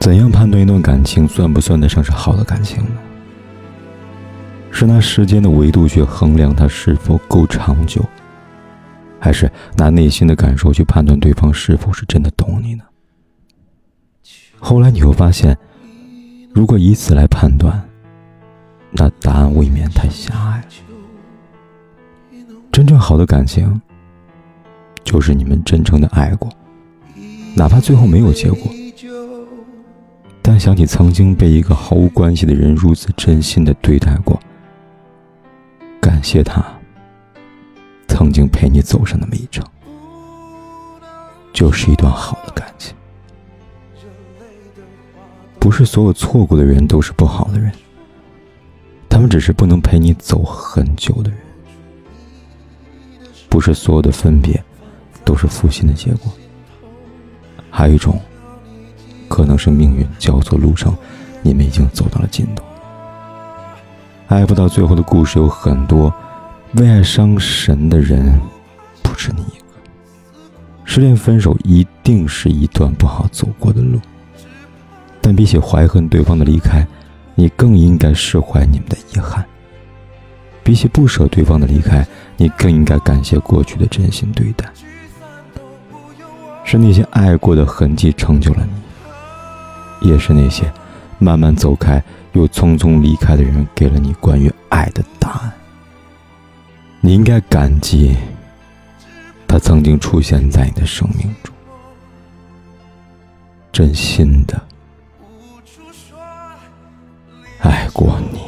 怎样判断一段感情算不算得上是好的感情呢？是拿时间的维度去衡量它是否够长久，还是拿内心的感受去判断对方是否是真的懂你呢？后来你会发现，如果以此来判断，那答案未免太狭隘。真正好的感情，就是你们真诚的爱过，哪怕最后没有结果。但想起曾经被一个毫无关系的人如此真心的对待过，感谢他曾经陪你走上那么一程，就是一段好的感情。不是所有错过的人都是不好的人，他们只是不能陪你走很久的人。不是所有的分别都是负心的结果，还有一种。可能是命运交错路上，你们已经走到了尽头。爱不到最后的故事有很多，为爱伤神的人不止你一个。失恋分手一定是一段不好走过的路，但比起怀恨对方的离开，你更应该释怀你们的遗憾。比起不舍对方的离开，你更应该感谢过去的真心对待。是那些爱过的痕迹成就了你。也是那些慢慢走开又匆匆离开的人，给了你关于爱的答案。你应该感激他曾经出现在你的生命中，真心的爱过你。